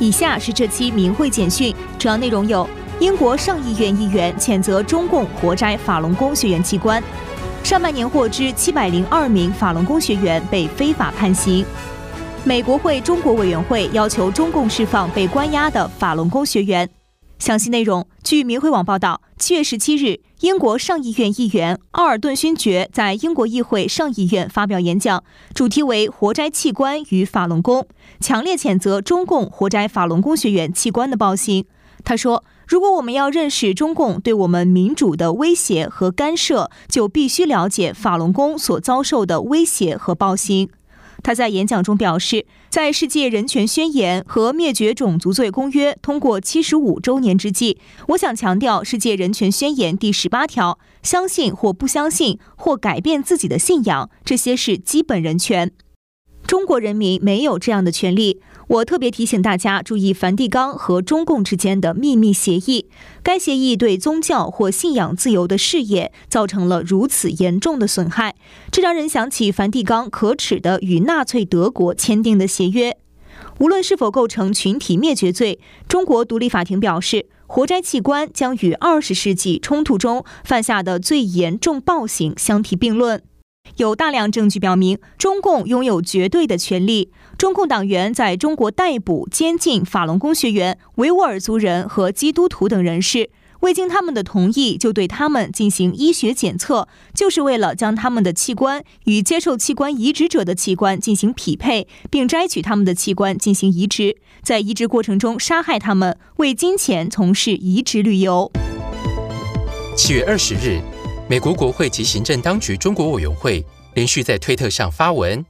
以下是这期明慧简讯，主要内容有：英国上议院议员谴责中共活摘法轮功学员器官；上半年获知七百零二名法轮功学员被非法判刑；美国会中国委员会要求中共释放被关押的法轮功学员。详细内容，据明慧网报道，七月十七日，英国上议院议员奥尔顿勋爵在英国议会上议院发表演讲，主题为“活摘器官与法轮功”，强烈谴责中共活摘法轮功学员器官的暴行。他说：“如果我们要认识中共对我们民主的威胁和干涉，就必须了解法轮功所遭受的威胁和暴行。”他在演讲中表示，在世界人权宣言和灭绝种族罪公约通过七十五周年之际，我想强调世界人权宣言第十八条：相信或不相信或改变自己的信仰，这些是基本人权。中国人民没有这样的权利。我特别提醒大家注意梵蒂冈和中共之间的秘密协议。该协议对宗教或信仰自由的事业造成了如此严重的损害，这让人想起梵蒂冈可耻的与纳粹德国签订的协约。无论是否构成群体灭绝罪，中国独立法庭表示，活摘器官将与二十世纪冲突中犯下的最严重暴行相提并论。有大量证据表明，中共拥有绝对的权利。中共党员在中国逮捕、监禁法轮功学员、维吾尔族人和基督徒等人士，未经他们的同意就对他们进行医学检测，就是为了将他们的器官与接受器官移植者的器官进行匹配，并摘取他们的器官进行移植，在移植过程中杀害他们，为金钱从事移植旅游。七月二十日。美国国会及行政当局中国委员会连续在推特上发文，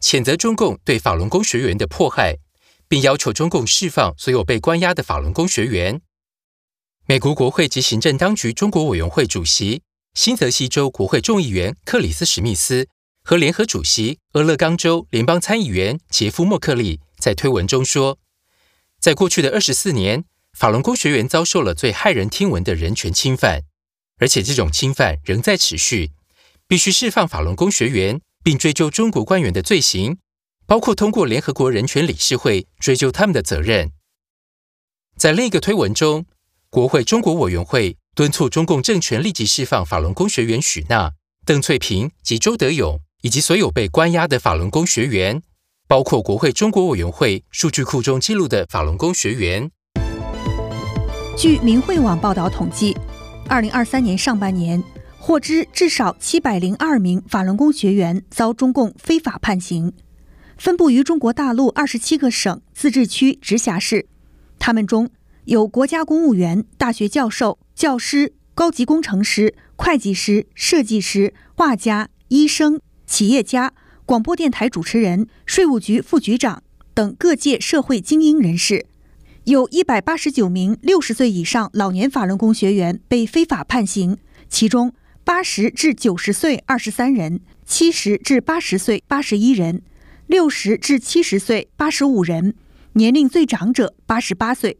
谴责中共对法轮功学员的迫害，并要求中共释放所有被关押的法轮功学员。美国国会及行政当局中国委员会主席、新泽西州国会众议员克里斯·史密斯和联合主席俄勒冈州联邦参议员杰夫·莫克利在推文中说，在过去的二十四年，法轮功学员遭受了最骇人听闻的人权侵犯。而且这种侵犯仍在持续，必须释放法轮功学员，并追究中国官员的罪行，包括通过联合国人权理事会追究他们的责任。在另一个推文中，国会中国委员会敦促中共政权立即释放法轮功学员许娜、邓翠萍及周德勇，以及所有被关押的法轮功学员，包括国会中国委员会数据库中记录的法轮功学员。据明慧网报道统计。二零二三年上半年，获知至少七百零二名法轮功学员遭中共非法判刑，分布于中国大陆二十七个省、自治区、直辖市。他们中有国家公务员、大学教授、教师、高级工程师、会计师、设计师、画家、医生、企业家、广播电台主持人、税务局副局长等各界社会精英人士。有一百八十九名六十岁以上老年法轮功学员被非法判刑，其中八十至九十岁二十三人，七十至八十岁八十一人，六十至七十岁八十五人，年龄最长者八十八岁。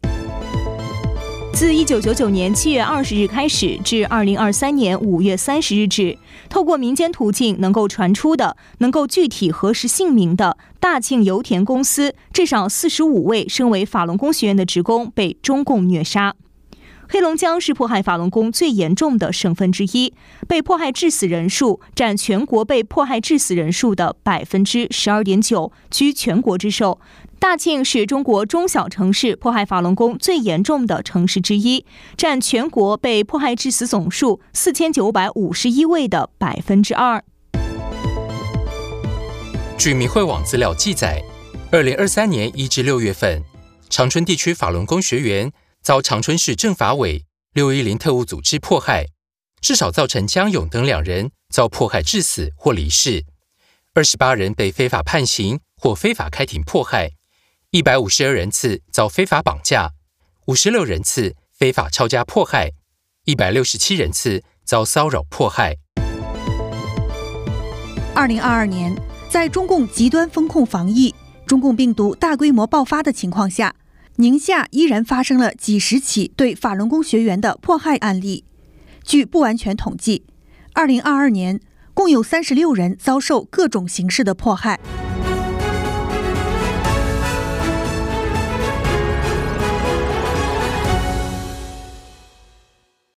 自一九九九年七月二十日开始至二零二三年五月三十日止，透过民间途径能够传出的、能够具体核实姓名的大庆油田公司至少四十五位身为法轮功学院的职工被中共虐杀。黑龙江是迫害法轮功最严重的省份之一，被迫害致死人数占全国被迫害致死人数的百分之十二点九，居全国之首。大庆是中国中小城市迫害法轮功最严重的城市之一，占全国被迫害致死总数四千九百五十一位的百分之二。据民会网资料记载，二零二三年一至六月份，长春地区法轮功学员遭长春市政法委六一零特务组织迫害，至少造成江勇等两人遭迫害致死或离世，二十八人被非法判刑或非法开庭迫害。一百五十二人次遭非法绑架，五十六人次非法抄家迫害，一百六十七人次遭骚扰迫害。二零二二年，在中共极端风控防疫、中共病毒大规模爆发的情况下，宁夏依然发生了几十起对法轮功学员的迫害案例。据不完全统计，二零二二年共有三十六人遭受各种形式的迫害。